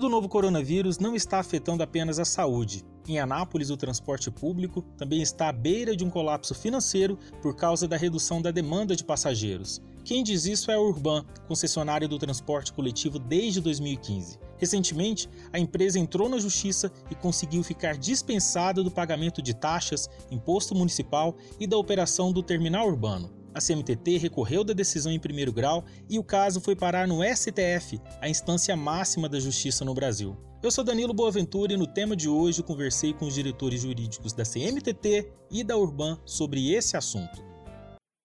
do novo coronavírus não está afetando apenas a saúde. Em Anápolis, o transporte público também está à beira de um colapso financeiro por causa da redução da demanda de passageiros. Quem diz isso é a Urban, concessionária do transporte coletivo desde 2015. Recentemente, a empresa entrou na justiça e conseguiu ficar dispensada do pagamento de taxas, imposto municipal e da operação do terminal urbano. A CMTT recorreu da decisão em primeiro grau e o caso foi parar no STF, a instância máxima da justiça no Brasil. Eu sou Danilo Boaventura e no tema de hoje conversei com os diretores jurídicos da CMTT e da Urban sobre esse assunto.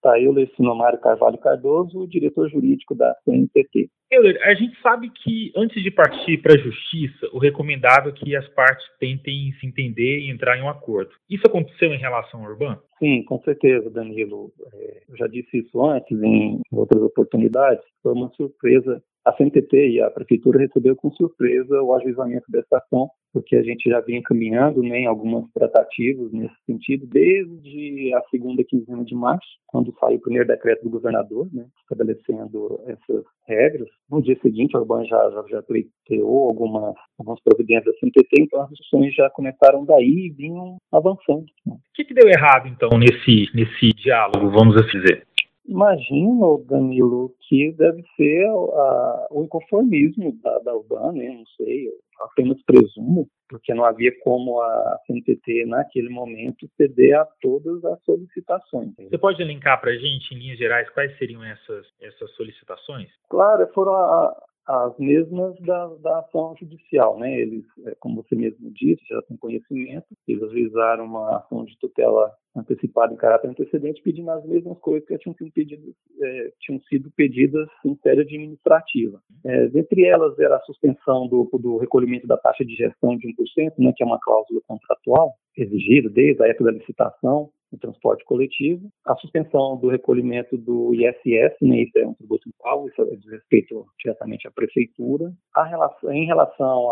Tá, eu, Lecino Mário Carvalho Cardoso, diretor jurídico da CNTT. Euler, a gente sabe que antes de partir para a justiça, o recomendável é que as partes tentem se entender e entrar em um acordo. Isso aconteceu em relação ao Urban? Sim, com certeza, Danilo. É, eu já disse isso antes, em outras oportunidades. Foi uma surpresa a CNTT e a Prefeitura recebeu com surpresa o ajuizamento dessa ação, porque a gente já vinha caminhando né, em algumas tratativas nesse sentido, desde a segunda quinzena de março, quando saiu o primeiro decreto do governador, né, estabelecendo essas regras. No dia seguinte, a Urban já, já, já pleiteou algumas, algumas providências da CNTT, então as discussões já começaram daí e vinham avançando. Né. O que, que deu errado, então, nesse, nesse diálogo, vamos assim dizer? Imagino, Danilo, que deve ser a, o inconformismo da, da Urbana, né? não sei, apenas presumo, porque não havia como a CNTT, naquele momento, ceder a todas as solicitações. Você pode elencar para a gente, em linhas gerais, quais seriam essas, essas solicitações? Claro, foram a, as mesmas da, da ação judicial, né? Eles, é, como você mesmo disse, já têm conhecimento, eles ajuizaram uma ação de tutela antecipada em caráter antecedente, pedindo as mesmas coisas que tinham sido pedidas, é, tinham sido pedidas em série administrativa. É, dentre elas era a suspensão do, do recolhimento da taxa de gestão de 1%, né, que é uma cláusula contratual exigida desde a época da licitação, transporte coletivo, a suspensão do recolhimento do ISS, né, isso é um tributo municipal, isso é diz respeito diretamente à prefeitura. Relação, em relação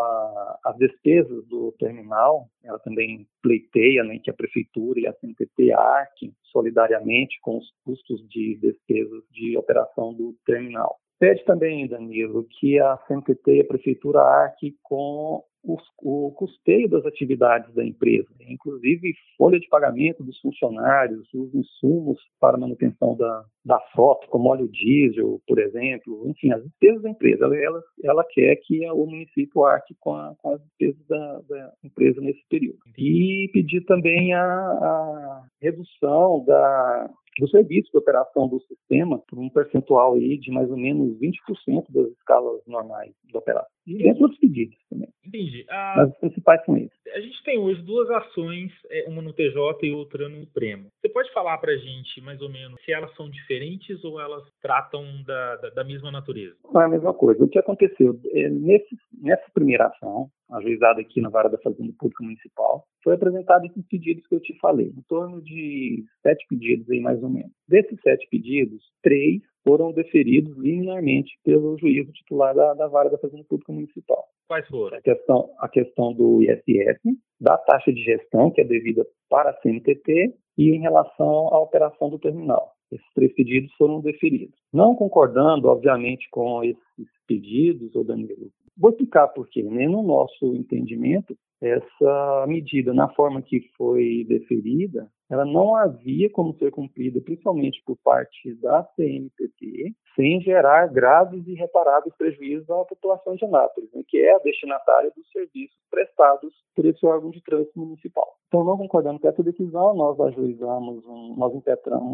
às despesas do terminal, ela também pleiteia né, que a prefeitura e a CNTT arquem solidariamente com os custos de despesas de operação do terminal. Pede também, Danilo, que a CNTT e a prefeitura arque com o, custeio das atividades da empresa, inclusive folha de pagamento dos funcionários, os insumos para manutenção da, da frota, como óleo diesel, por exemplo, enfim, as despesas da empresa. Ela, ela, ela quer que o município arque com, a, com as despesas da, da, empresa nesse período. E pedir também a, a redução da, do serviço de operação do sistema por um percentual aí de mais ou menos 20% das escalas normais de operação. E dentro outros pedidos também. Entendi. A... Mas os principais são esses. A gente tem hoje duas ações, é, uma no TJ e outra no Premo. Você pode falar para a gente, mais ou menos, se elas são diferentes ou elas tratam da, da, da mesma natureza? Não é a mesma coisa. O que aconteceu? É, nesse, nessa primeira ação, ajuizada aqui na Vara da Fazenda Pública Municipal, foi apresentado esses pedidos que eu te falei, em torno de sete pedidos aí, mais ou menos. Desses sete pedidos, três foram deferidos linearmente pelo juízo titular da, da Vara da Fazenda Pública Municipal. Quais foram? A questão, a questão do ISS, da taxa de gestão, que é devida para a CNTT, e em relação à operação do terminal. Esses três pedidos foram deferidos. Não concordando, obviamente, com esses pedidos, ou Danilo, vou explicar por quê. Né? No nosso entendimento, essa medida, na forma que foi deferida, ela não havia como ser cumprida, principalmente por parte da CNPP, sem gerar graves e irreparáveis prejuízos à população de Anápolis, né, que é a destinatária dos serviços prestados por esse órgão de trânsito municipal. Então, não concordando com essa decisão, nós ajuizamos, um, nós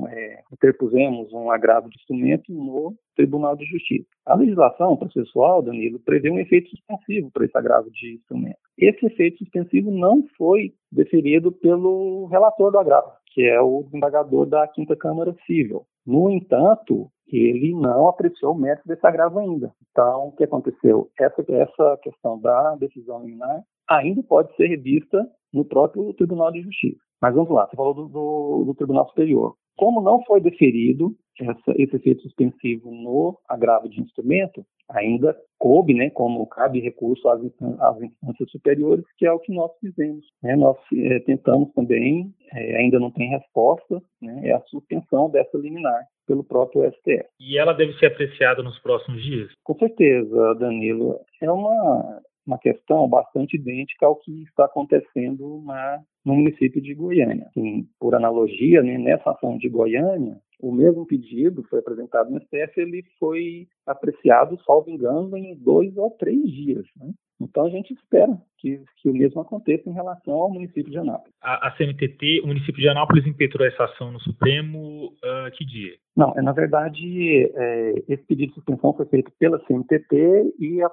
é, interpusemos um agravo de instrumento no Tribunal de Justiça. A legislação processual, Danilo, prevê um efeito suspensivo para esse agravo de instrumento. Esse efeito suspensivo não foi deferido pelo relator do agravo, que é o desembargador da Quinta Câmara Civil. No entanto, ele não apreciou o mérito desse agravo ainda. Então, o que aconteceu? Essa, essa questão da decisão liminar ainda pode ser revista no próprio Tribunal de Justiça. Mas vamos lá, você falou do, do, do Tribunal Superior. Como não foi deferido essa, esse efeito suspensivo no agravo de instrumento, ainda coube, né, como cabe recurso às, às instâncias superiores, que é o que nós fizemos. Né? Nós é, tentamos também, é, ainda não tem resposta, né, é a suspensão dessa liminar pelo próprio STF. E ela deve ser apreciada nos próximos dias? Com certeza, Danilo. É uma uma questão bastante idêntica ao que está acontecendo na, no município de Goiânia. Assim, por analogia, né, nessa ação de Goiânia, o mesmo pedido foi apresentado no STF, ele foi apreciado, salvo engano, em dois ou três dias. Né? Então a gente espera que, que, o mesmo aconteça em relação ao município de Anápolis. A, a CMTT, o município de Anápolis impetrou essa ação no Supremo uh, que dia? Não, é, na verdade, é, esse pedido de suspensão foi feito pela CMTT e a,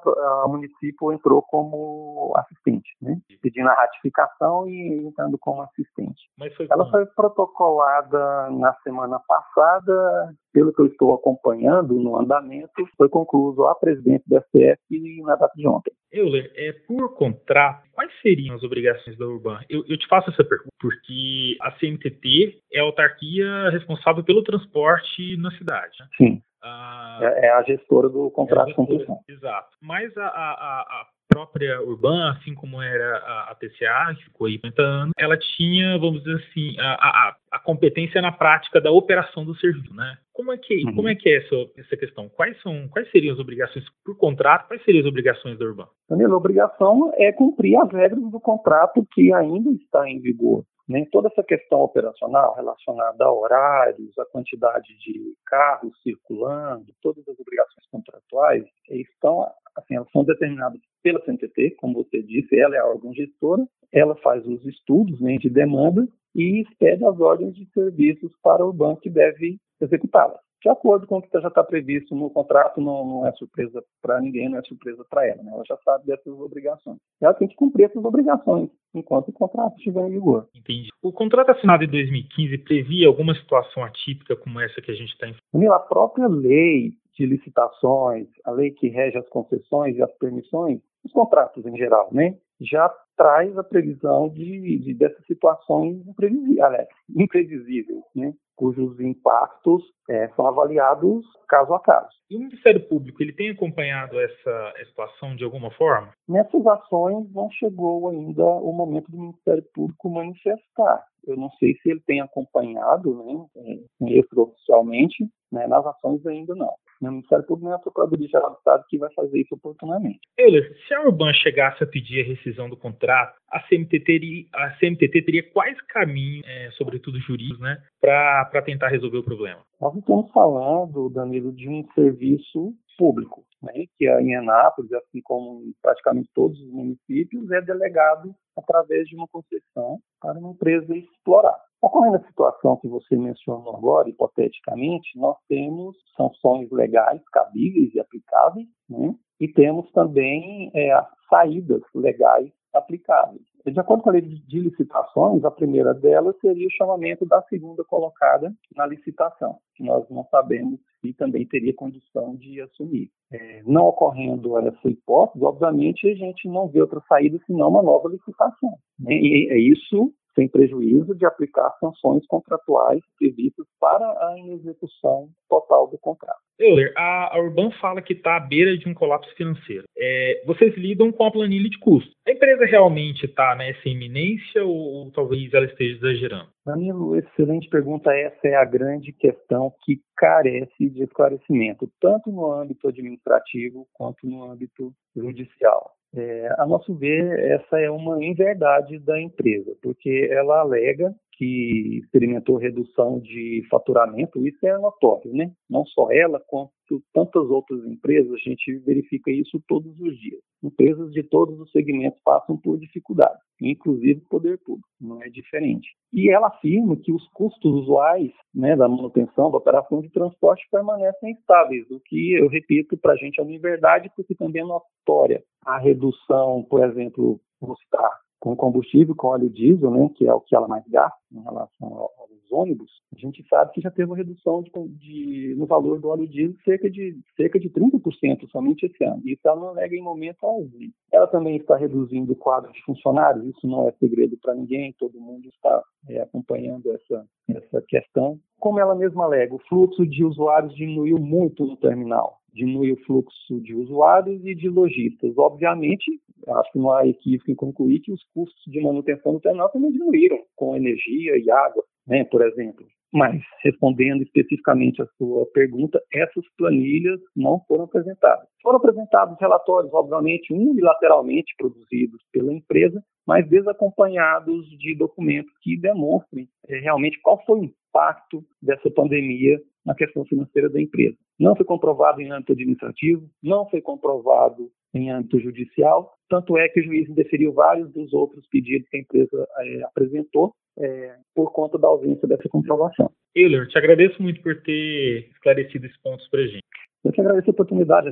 a município entrou como assistente, né? pedindo a ratificação e entrando como assistente. Foi Ela foi protocolada na semana passada, pelo que eu estou acompanhando no andamento, foi concluído a presidente da STF na data de ontem. Euler, é, por contrato, quais seriam as obrigações da Urban? Eu, eu, te faço essa pergunta porque a CMTT é a autarquia responsável pelo transporte na cidade. Né? Sim. Ah, é, é, a gestora do contrato é de concessão. Exato. Mas a, a, a própria Urban, assim como era a, a TCA, que ficou aí 50 anos, ela tinha, vamos dizer assim, a, a, a competência na prática da operação do serviço, né? Como é que, uhum. como é, que é essa, essa questão? Quais, são, quais seriam as obrigações por contrato? Quais seriam as obrigações da Urban? Danilo, a obrigação é cumprir as regras do contrato que ainda está em vigor. Né? Toda essa questão operacional relacionada a horários, a quantidade de carros circulando, todas as obrigações contratuais estão, assim, elas são determinadas pela CNTT, como você disse, ela é a órgão gestora, ela faz os estudos né, de demanda e expede as ordens de serviços para o banco que deve executá-las de acordo com o que já está previsto no contrato, não, não é surpresa para ninguém, não é surpresa para ela. Né? Ela já sabe dessas obrigações. Ela tem que cumprir essas obrigações enquanto o contrato estiver em vigor. Entendi. O contrato assinado em 2015 previa alguma situação atípica como essa que a gente está enfrentando? A própria lei de licitações, a lei que rege as concessões e as permissões, os contratos em geral, né? já traz a previsão de, de dessas situações imprevisíveis, imprevisíveis né? cujos impactos é, são avaliados caso a caso. E o Ministério Público ele tem acompanhado essa situação de alguma forma? Nessas ações não chegou ainda o momento do Ministério Público manifestar. Eu não sei se ele tem acompanhado, né, extraoficialmente, né, nas ações ainda não. O Ministério Público não é a Procuradoria-Geral do Estado que vai fazer isso oportunamente. Euler, se a Urban chegasse a pedir a rescisão do contrato, a CMT teria, a CMTT teria quais caminhos, é, sobretudo jurídicos, né, para tentar resolver o problema? Nós estamos falando, Danilo, de um serviço público, né, que é em Anápolis, assim como em praticamente todos os municípios, é delegado através de uma concessão para uma empresa explorar. Ocorrendo a situação que você mencionou agora, hipoteticamente, nós temos sanções legais cabíveis e aplicáveis, né? e temos também é, saídas legais aplicáveis. De acordo com a lei de licitações, a primeira delas seria o chamamento da segunda colocada na licitação, que nós não sabemos se também teria condição de assumir. É, não ocorrendo essa hipótese, obviamente a gente não vê outra saída senão uma nova licitação. Né? E é isso sem prejuízo de aplicar sanções contratuais previstas para a inexecução total do contrato. Euler, a, Urban fala que está à beira de um colapso financeiro. É, vocês lidam com a planilha de custos. A empresa realmente está nessa iminência ou, ou, talvez ela esteja exagerando? Danilo, excelente pergunta. Essa é a grande questão que carece de esclarecimento, tanto no âmbito administrativo quanto no âmbito judicial. É, a nosso ver, essa é uma inverdade da empresa, porque ela alega que experimentou redução de faturamento, isso é notório, né? Não só ela, quanto tantas outras empresas, a gente verifica isso todos os dias. Empresas de todos os segmentos passam por dificuldades, inclusive o poder público, não é diferente. E ela afirma que os custos usuais né, da manutenção, da operação de transporte permanecem estáveis, o que, eu repito, para a gente é uma verdade, porque também é notória a redução, por exemplo, vou citar com combustível, com óleo diesel, né, que é o que ela mais gasta em relação aos ônibus, a gente sabe que já teve uma redução de, de, no valor do óleo diesel cerca de cerca de 30% somente esse ano. Isso ela não nega em momento algum. Ela também está reduzindo o quadro de funcionários, isso não é segredo para ninguém, todo mundo está é, acompanhando essa, essa questão. Como ela mesma alega, o fluxo de usuários diminuiu muito no terminal. diminui o fluxo de usuários e de lojistas. Obviamente, acho que não há equívoco em concluir que os custos de manutenção do terminal também diminuíram com energia e água, né, por exemplo. Mas, respondendo especificamente a sua pergunta, essas planilhas não foram apresentadas. Foram apresentados relatórios, obviamente, unilateralmente produzidos pela empresa, mas desacompanhados de documentos que demonstrem é, realmente qual foi o impacto dessa pandemia na questão financeira da empresa. Não foi comprovado em âmbito administrativo, não foi comprovado em âmbito judicial, tanto é que o juiz indeferiu vários dos outros pedidos que a empresa é, apresentou é, por conta da ausência dessa comprovação. Euler, te agradeço muito por ter esclarecido esses pontos para a gente. Eu te agradeço a oportunidade,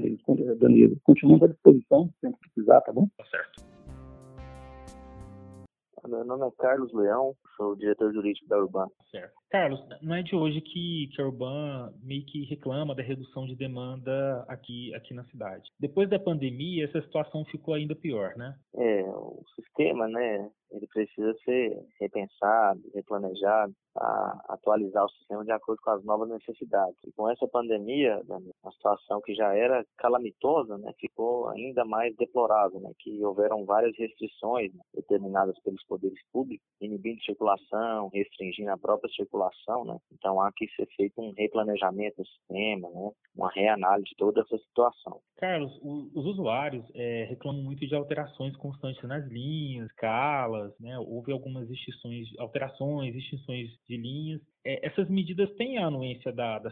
Danilo. Continuamos à disposição, sempre precisar, tá bom? Tá certo. Meu nome é Carlos Leão, sou diretor jurídico da Urban. Certo. Carlos, não é de hoje que, que a Urban meio que reclama da redução de demanda aqui, aqui na cidade. Depois da pandemia, essa situação ficou ainda pior, né? É, o sistema, né, ele precisa ser repensado, replanejado, atualizar o sistema de acordo com as novas necessidades. E com essa pandemia, a situação que já era calamitosa, né, ficou ainda mais deplorável, né, que houveram várias restrições né, determinadas pelos poderes públicos, inibindo circulação, restringindo a própria circulação, né. Então há que ser feito um replanejamento do sistema, né, uma reanálise de toda essa situação. Carlos, os usuários é, reclamam muito de alterações constantes nas linhas, escalas, né? Houve algumas extinções, alterações, extinções de linhas. É, essas medidas têm a anuência da, da?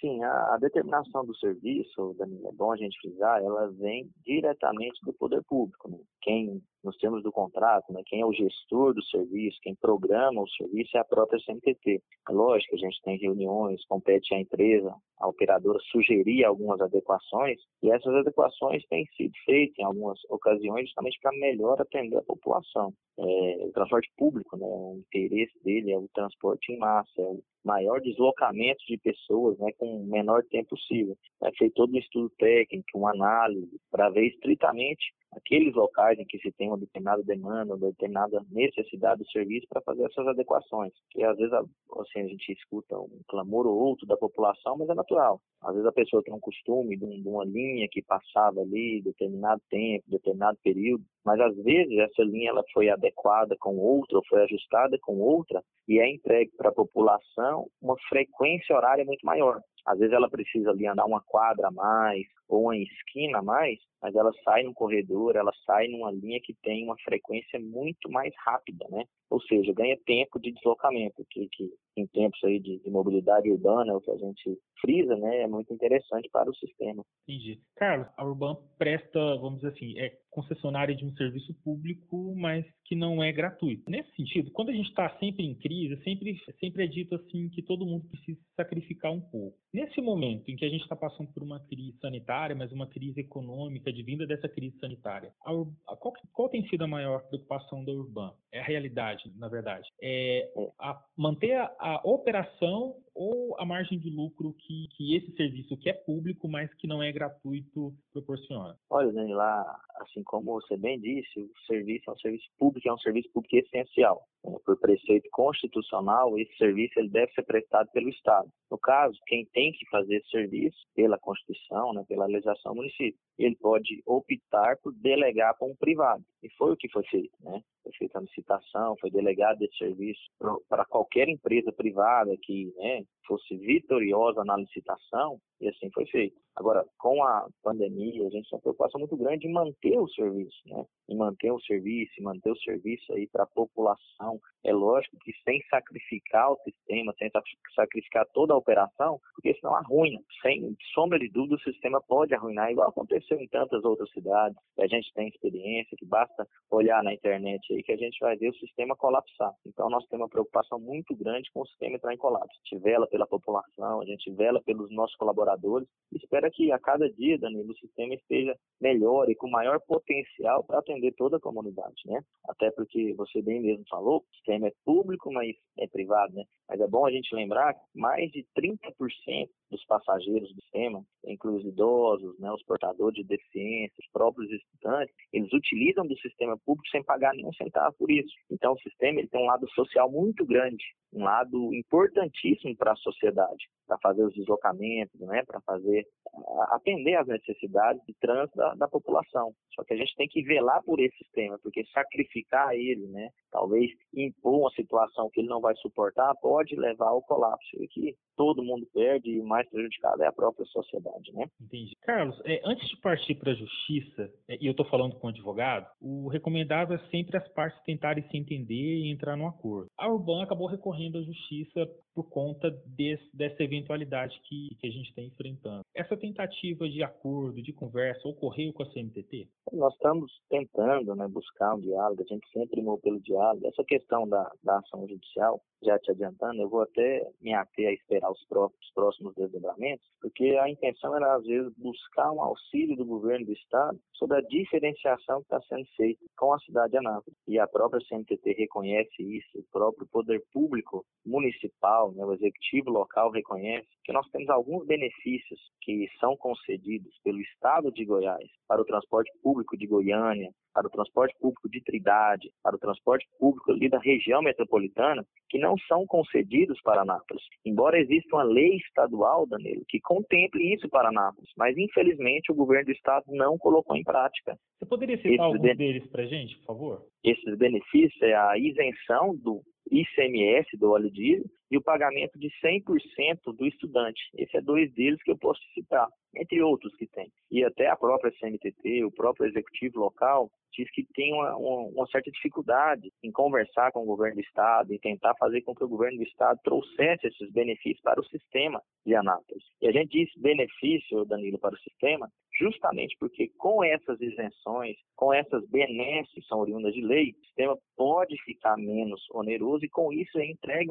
Sim, a, a, determinação do serviço, Danilo, é bom a gente frisar, ela vem diretamente do poder público. Né? Quem, nos termos do contrato, né, quem é o gestor do serviço, quem programa o serviço é a própria CNTT. É lógico, a gente tem reuniões, compete à empresa, a operadora sugerir algumas adequações, e essas adequações têm sido feitas em algumas ocasiões justamente para melhor atender a população. É, o transporte público, né, o interesse dele é o transporte em massa, é o maior deslocamento de pessoas né, com o menor tempo possível. É feito todo um estudo técnico, uma análise, para ver estritamente aqueles locais em que se tem uma determinada demanda, uma determinada necessidade do serviço para fazer essas adequações. Que às vezes assim, a gente escuta um clamor ou outro da população, mas é natural. Às vezes a pessoa tem um costume de, uma linha que passava ali determinado tempo, determinado período, mas às vezes essa linha ela foi adequada com outra, ou foi ajustada com outra, e é entregue para a população uma frequência horária muito maior. Às vezes ela precisa ali andar uma quadra a mais ou uma esquina a mais, mas ela sai no corredor, ela sai numa linha que tem uma frequência muito mais rápida, né? Ou seja, ganha tempo de deslocamento, que, que em tempos aí de, de mobilidade urbana, é o que a gente frisa, né, é muito interessante para o sistema. Entendi. Carlos, a Urban presta, vamos dizer assim, é concessionária de um serviço público, mas que não é gratuito. Nesse sentido, quando a gente está sempre em crise, sempre, sempre é dito assim que todo mundo precisa sacrificar um pouco. Nesse momento em que a gente está passando por uma crise sanitária, mas uma crise econômica, de vinda dessa crise sanitária, a, a, qual, qual, tem sido a maior preocupação da Urban? É a realidade, na verdade. É a, manter a, a operação ou a margem de lucro que, que esse serviço que é público, mas que não é gratuito, proporciona? Olha, Dani, lá, assim como você bem disse, o serviço é um serviço público, é um serviço público essencial. Por preceito constitucional, esse serviço ele deve ser prestado pelo Estado. No caso, quem tem que fazer esse serviço, pela Constituição, né, pela legislação do município, ele pode optar por delegar para um privado. E foi o que foi feito. Né? Foi feita a licitação, foi delegado esse serviço para qualquer empresa privada que né, fosse vitoriosa na licitação, e assim foi feito. Agora, com a pandemia, a gente tem uma preocupação muito grande em manter o serviço, né? Em manter o serviço, manter o serviço aí para a população. É lógico que sem sacrificar o sistema, sem sacrificar toda a operação, porque senão arruina. Sem sombra de dúvida, o sistema pode arruinar, igual aconteceu em tantas outras cidades. A gente tem experiência, que basta olhar na internet aí que a gente vai ver o sistema colapsar. Então, nós temos uma preocupação muito grande com o sistema entrar em colapso. A gente vela pela população, a gente vela pelos nossos colaboradores. Espera que a cada dia, Danilo, o sistema esteja melhor e com maior potencial para atender toda a comunidade, né? Até porque você bem mesmo falou, o sistema é público, mas é privado, né? Mas é bom a gente lembrar que mais de 30% dos passageiros do sistema, os idosos, né, os portadores de deficiência, os próprios estudantes, eles utilizam do sistema público sem pagar nenhum centavo por isso. Então, o sistema ele tem um lado social muito grande, um lado importantíssimo para a sociedade, para fazer os deslocamentos, né, para fazer atender às necessidades de trânsito da, da, população. Só que a gente tem que velar por esse sistema, porque sacrificar ele, né, talvez impor uma situação que ele não vai suportar, pode levar ao colapso e que todo mundo perde e o mais prejudicado é a própria sociedade, né? Entendi. Carlos, é, antes de partir para a justiça, é, e eu estou falando com o advogado, o recomendável é sempre as partes tentarem se entender e entrar num acordo. A Urban acabou recorrendo à justiça por conta desse, dessa eventualidade que, que a gente está enfrentando. Essa tentativa de acordo, de conversa, ocorreu com a CNTT? Nós estamos tentando né, buscar um diálogo, a gente sempre imou pelo diálogo. Essa questão da, da ação judicial, já te adiantando, eu vou até me ater a esperar os próximos, próximos desdobramentos, porque a intenção era, às vezes, buscar um auxílio do governo do Estado sobre a diferenciação que está sendo feita com a cidade de Anápolis. E a própria CNTT reconhece isso, o próprio poder público municipal, né, o executivo local reconhece que nós temos alguns benefícios que são concedidos pelo Estado de Goiás para o transporte público de Goiânia, para o transporte público de Trindade, para o transporte público ali da região metropolitana, que não são concedidos para Anápolis. Embora exista uma lei estadual, Danilo, que contemple isso para Anápolis, mas infelizmente o governo do estado não colocou em prática. Você poderia citar Esses alguns ben... deles para a gente, por favor? Esses benefícios é a isenção do ICMS do óleo diesel e o pagamento de 100% do estudante. Esse é dois deles que eu posso citar, entre outros que tem. E até a própria CNTT, o próprio executivo local, diz que tem uma, uma, uma, certa dificuldade em conversar com o governo do Estado e tentar fazer com que o governo do Estado trouxesse esses benefícios para o sistema de Anápolis. E a gente diz benefício, Danilo, para o sistema, justamente porque com essas isenções, com essas benesses que são oriundas de lei, o sistema pode ficar menos oneroso e com isso é entregue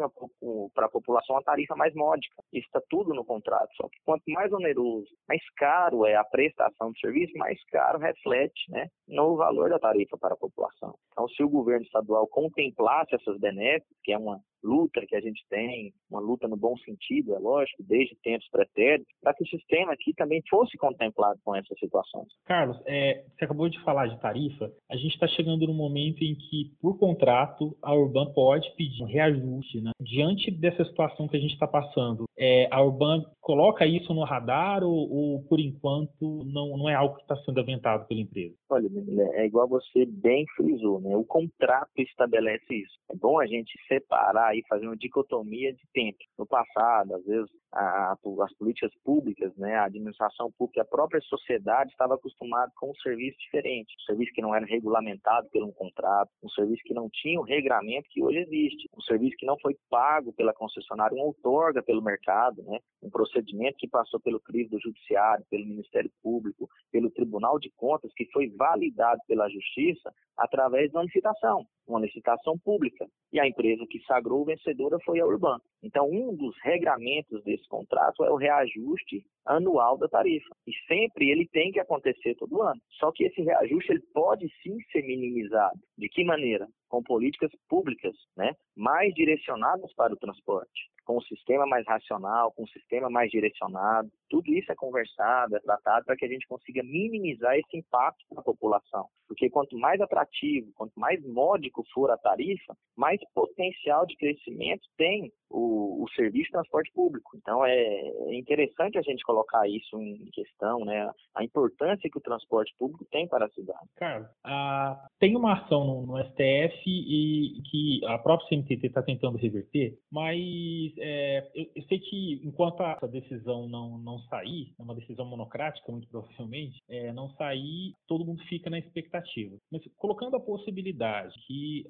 para a população uma tarifa mais módica. Isso está tudo no contrato, só que quanto mais oneroso, mais caro é a prestação do serviço, mais caro reflete né, no valor da tarifa para a população. Então, se o governo estadual contemplasse essas benesses, que é uma luta que a gente tem, uma luta no bom sentido, é lógico, desde tempos pretéritos, para que o sistema aqui também fosse contemplado com essas situações. Carlos, é, você acabou de falar de tarifa, a gente está chegando no momento em que, por contrato, a Urban pode pedir um reajuste. Né? Diante dessa situação que a gente está passando, é, a Urban coloca isso no radar ou, ou por enquanto, não, não é algo que está sendo aventado pela empresa? Olha, é igual você bem frisou, né? o contrato estabelece isso. É bom a gente separar aí fazer uma dicotomia de tempo. No passado, às vezes, a, as políticas públicas, né, a administração pública, a própria sociedade estava acostumada com um serviço diferente, um serviço que não era regulamentado por um contrato, um serviço que não tinha o regramento que hoje existe, um serviço que não foi pago pela concessionária, um outorga pelo mercado, né, um procedimento que passou pelo crivo do judiciário, pelo Ministério Público, pelo Tribunal de Contas, que foi validado pela Justiça através de uma licitação, uma licitação pública. E a empresa que sagrou vencedora foi a Urban. Então, um dos regramentos desse contrato é o reajuste anual da tarifa. E sempre ele tem que acontecer todo ano. Só que esse reajuste ele pode sim ser minimizado. De que maneira? Com políticas públicas, né, mais direcionadas para o transporte com um sistema mais racional, com um sistema mais direcionado. Tudo isso é conversado, é tratado para que a gente consiga minimizar esse impacto na população. Porque quanto mais atrativo, quanto mais módico for a tarifa, mais potencial de crescimento tem o, o serviço de transporte público. Então é, é interessante a gente colocar isso em questão, né? A importância que o transporte público tem para a cidade. Carlos, ah, tem uma ação no, no, STF e que a própria CNTT está tentando reverter, mas é, eu, eu, sei que enquanto essa decisão não, não sair, é uma decisão monocrática, muito provavelmente, é, não sair, todo mundo fica na expectativa. Mas colocando a possibilidade que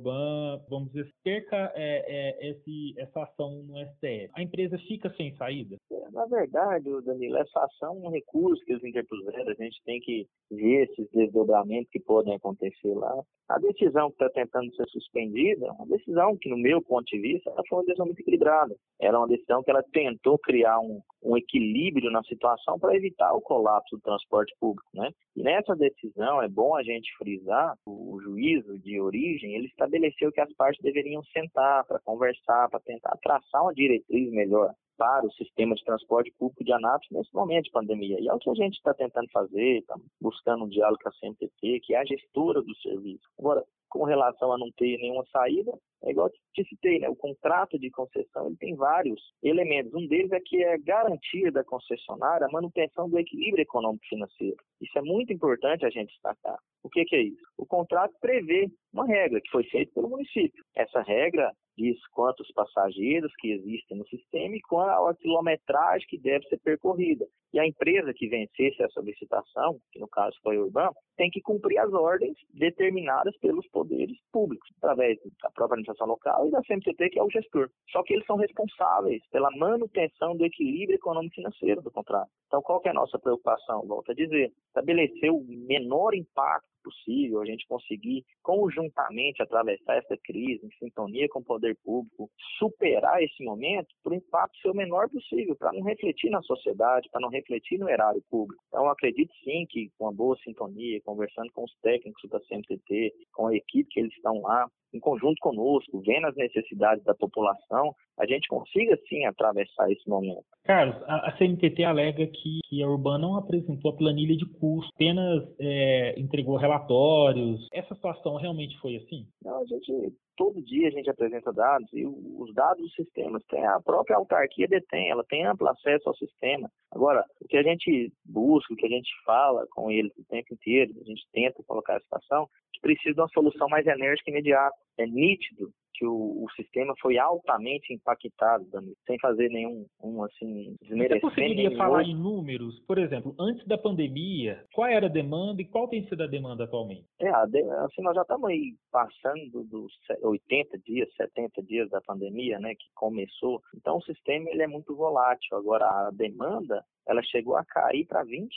vamos dizer, perca é, é, esse, essa ação no STF, a empresa fica sem saída? Na verdade, Danilo, essa ação é um recurso que eles interpuseram, a gente tem que ver esses desdobramentos que podem acontecer lá. A decisão que está tentando ser suspendida é uma decisão que, no meu ponto de vista, ela foi uma decisão muito equilibrada. Era uma decisão que ela tentou criar um, um equilíbrio na situação para evitar o colapso do transporte público, né? E nessa decisão é bom a gente frisar o, juízo de origem, ele estabeleceu que as partes deveriam sentar para conversar, para tentar traçar uma diretriz melhor. Para o sistema de transporte público de Anápolis nesse momento de pandemia. E é o que a gente está tentando fazer, estamos buscando um diálogo com a CMTT, que é a gestora do serviço. Agora, com relação a não ter nenhuma saída, é igual te citei, né? O contrato de concessão ele tem vários elementos. Um deles é que é garantia da concessionária a manutenção do equilíbrio econômico financeiro. Isso é muito importante a gente destacar. O que, que é isso? O contrato prevê uma regra que foi feita pelo município. Essa regra diz quantos passageiros que existem no sistema e qual a quilometragem que deve ser percorrida. E a empresa que vencesse essa solicitação, que no caso foi o Urban, tem que cumprir as ordens determinadas pelos poderes públicos, através da própria administração local e da CMTT, que é o gestor. Só que eles são responsáveis pela manutenção do equilíbrio econômico financeiro do contrato. Então, qual que é a nossa preocupação? Volto a dizer, estabelecer o menor impacto possível, a gente conseguir conjuntamente atravessar essa crise em sintonia com o poder público, superar esse momento para o impacto ser o menor possível, para não refletir na sociedade, para não refletir no erário público. Então, acredito sim que com uma boa sintonia, conversando com os técnicos da CMTT, com a equipe que eles estão lá, em conjunto conosco, vendo as necessidades da população, a gente consiga sim atravessar esse momento. Carlos, a, a CNTT alega que, a Urban não apresentou a planilha de custo, apenas é, entregou relatórios. Essa situação realmente foi assim? Não, a gente todo dia a gente apresenta dados e os dados dos sistemas tem a própria autarquia detém, ela tem amplo acesso ao sistema. Agora, o que a gente busca, o que a gente fala com eles o tempo inteiro, a gente tenta colocar a situação, que precisa de uma solução mais enérgica e imediata. É nítido que o, o, sistema foi altamente impactado, Danilo, sem fazer nenhum um, assim, desmerecimento. Você conseguiria falar em números? Por exemplo, antes da pandemia, qual era a demanda e qual tem sido a demanda atualmente? É, assim, nós já estamos aí passando dos 80 dias, 70 dias da pandemia, né, que começou. Então, o sistema ele é muito volátil. Agora, a demanda ela chegou a cair para 20%.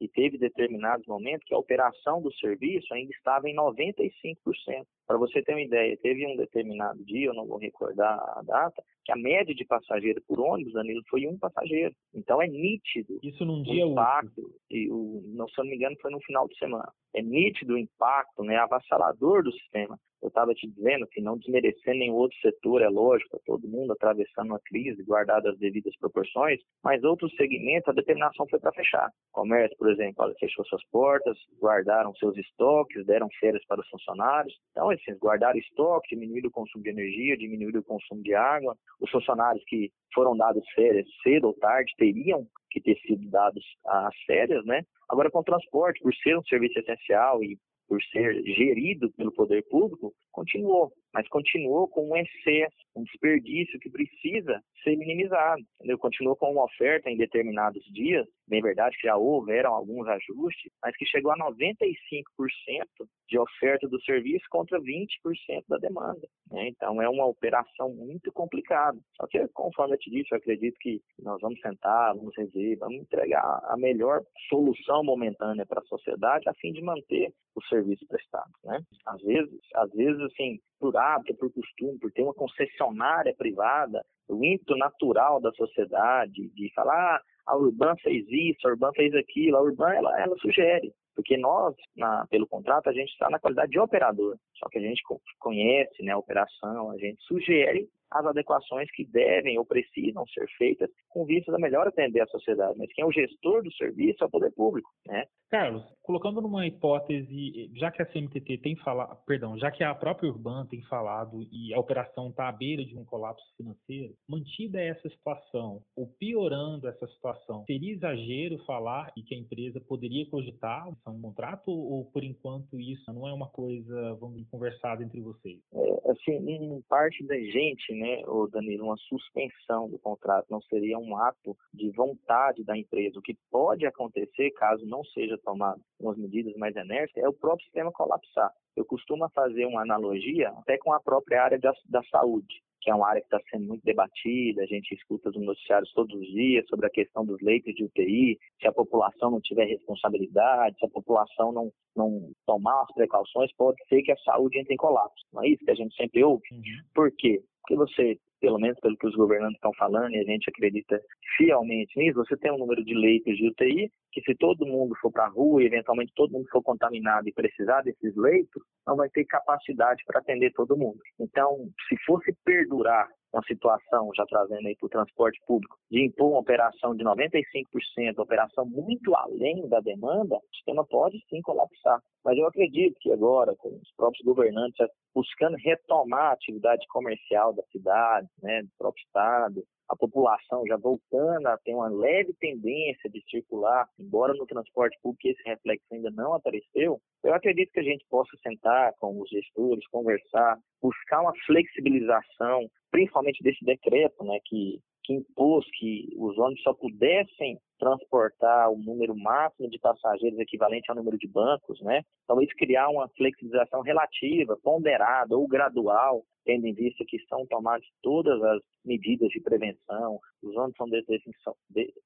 E teve determinados momentos que a operação do serviço ainda estava em 95%. Para você ter uma ideia, teve um determinado dia, eu não vou recordar a data, que a média de passageiro por ônibus, Danilo, foi um passageiro. Então é nítido. Isso num dia o impacto, e o, não, se eu não me engano, foi no final de semana. É nítido o impacto, né, avassalador do sistema. Eu estava te dizendo que não desmerecendo nenhum outro setor, é lógico, tá todo mundo atravessando uma crise, guardado as devidas proporções, mas outros segmentos a determinação foi para fechar. Comércio, por exemplo, fechou suas portas, guardaram seus estoques, deram férias para os funcionários. Então, esses guardaram estoque, diminuíram o consumo de energia, diminuíram o consumo de água. Os funcionários que foram dados férias cedo ou tarde teriam que ter sido dados às férias, né? Agora, com o transporte, por ser um serviço essencial e por ser gerido pelo poder público, continuou, mas continuou com um excesso, um desperdício que precisa ser minimizado. Entendeu? Continuou com uma oferta em determinados dias, bem verdade que já houveram alguns ajustes, mas que chegou a 95% de oferta do serviço contra 20% da demanda. Né? Então é uma operação muito complicada. Só que, conforme eu te disse, eu acredito que nós vamos sentar, vamos rever, vamos entregar a melhor solução momentânea para a sociedade a fim de manter o serviço prestado. Né? Às vezes, às vezes assim, por hábito, por costume, por ter uma concessionária privada, o ímpeto natural da sociedade de falar ah, a Urban fez isso, a Urban fez aquilo, a Urban ela, ela sugere, porque nós, na, pelo contrato, a gente está na qualidade de operador, só que a gente conhece né, a operação, a gente sugere as adequações que devem ou precisam ser feitas com vista a melhor atender a sociedade. Mas quem é o gestor do serviço é o poder público, né? Carlos, colocando numa hipótese, já que a CMTT tem falado, perdão, já que a própria Urban tem falado e a operação está à beira de um colapso financeiro, mantida essa situação ou piorando essa situação, seria exagero falar e que a empresa poderia cogitar um contrato ou por enquanto isso não é uma coisa, vamos conversar entre vocês? É, assim, em parte da gente, né, o Danilo, uma suspensão do contrato não seria um ato de vontade da empresa. O que pode acontecer, caso não seja tomado umas medidas mais enérgicas, é o próprio sistema colapsar. Eu costumo fazer uma analogia até com a própria área da, da saúde que é uma área que está sendo muito debatida, a gente escuta os noticiários todos os dias sobre a questão dos leitos de UTI, se a população não tiver responsabilidade, se a população não, não tomar as precauções, pode ser que a saúde entre em colapso. Não é isso que a gente sempre ouve? Uhum. Por quê? Porque você pelo menos pelo que os governantes estão falando, e a gente acredita fielmente nisso, você tem um número de leitos de UTI que se todo mundo for para a rua e eventualmente todo mundo for contaminado e precisar desses leitos, não vai ter capacidade para atender todo mundo. Então, se fosse perdurar uma situação, já trazendo aí para o transporte público, de impor uma operação de 95%, operação muito além da demanda, o sistema pode sim colapsar. Mas eu acredito que agora, com os próprios governantes buscando retomar a atividade comercial da cidade, né, do próprio Estado, a população já voltando a ter uma leve tendência de circular, embora no transporte público esse reflexo ainda não apareceu, eu acredito que a gente possa sentar com os gestores, conversar, buscar uma flexibilização, principalmente desse decreto, né, que, que impôs que os ônibus só pudessem transportar o número máximo de passageiros equivalente ao número de bancos, né? Talvez criar uma flexibilização relativa, ponderada ou gradual, tendo em vista que são tomadas todas as medidas de prevenção, os ônibus são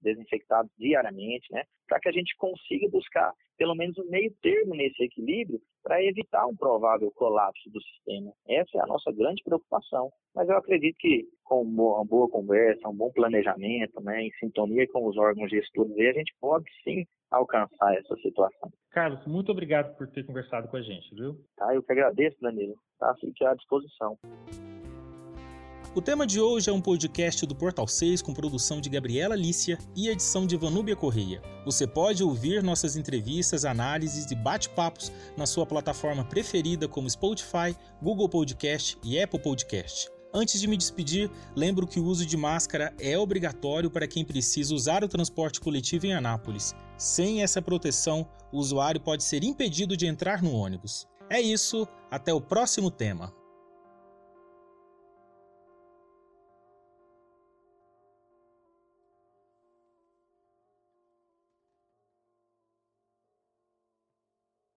desinfectados diariamente, né? Para que a gente consiga buscar pelo menos um meio termo nesse equilíbrio para evitar um provável colapso do sistema. Essa é a nossa grande preocupação. Mas eu acredito que com uma boa conversa, um bom planejamento, né, em sintonia com os órgãos gestores, a gente pode sim alcançar essa situação. Carlos, muito obrigado por ter conversado com a gente, viu? Tá, eu que agradeço, Danilo. Tá, fique à disposição. O tema de hoje é um podcast do Portal 6 com produção de Gabriela Lícia e edição de Vanúbia Correia. Você pode ouvir nossas entrevistas, análises e bate-papos na sua plataforma preferida como Spotify, Google Podcast e Apple Podcast. Antes de me despedir, lembro que o uso de máscara é obrigatório para quem precisa usar o transporte coletivo em Anápolis. Sem essa proteção, o usuário pode ser impedido de entrar no ônibus. É isso, até o próximo tema.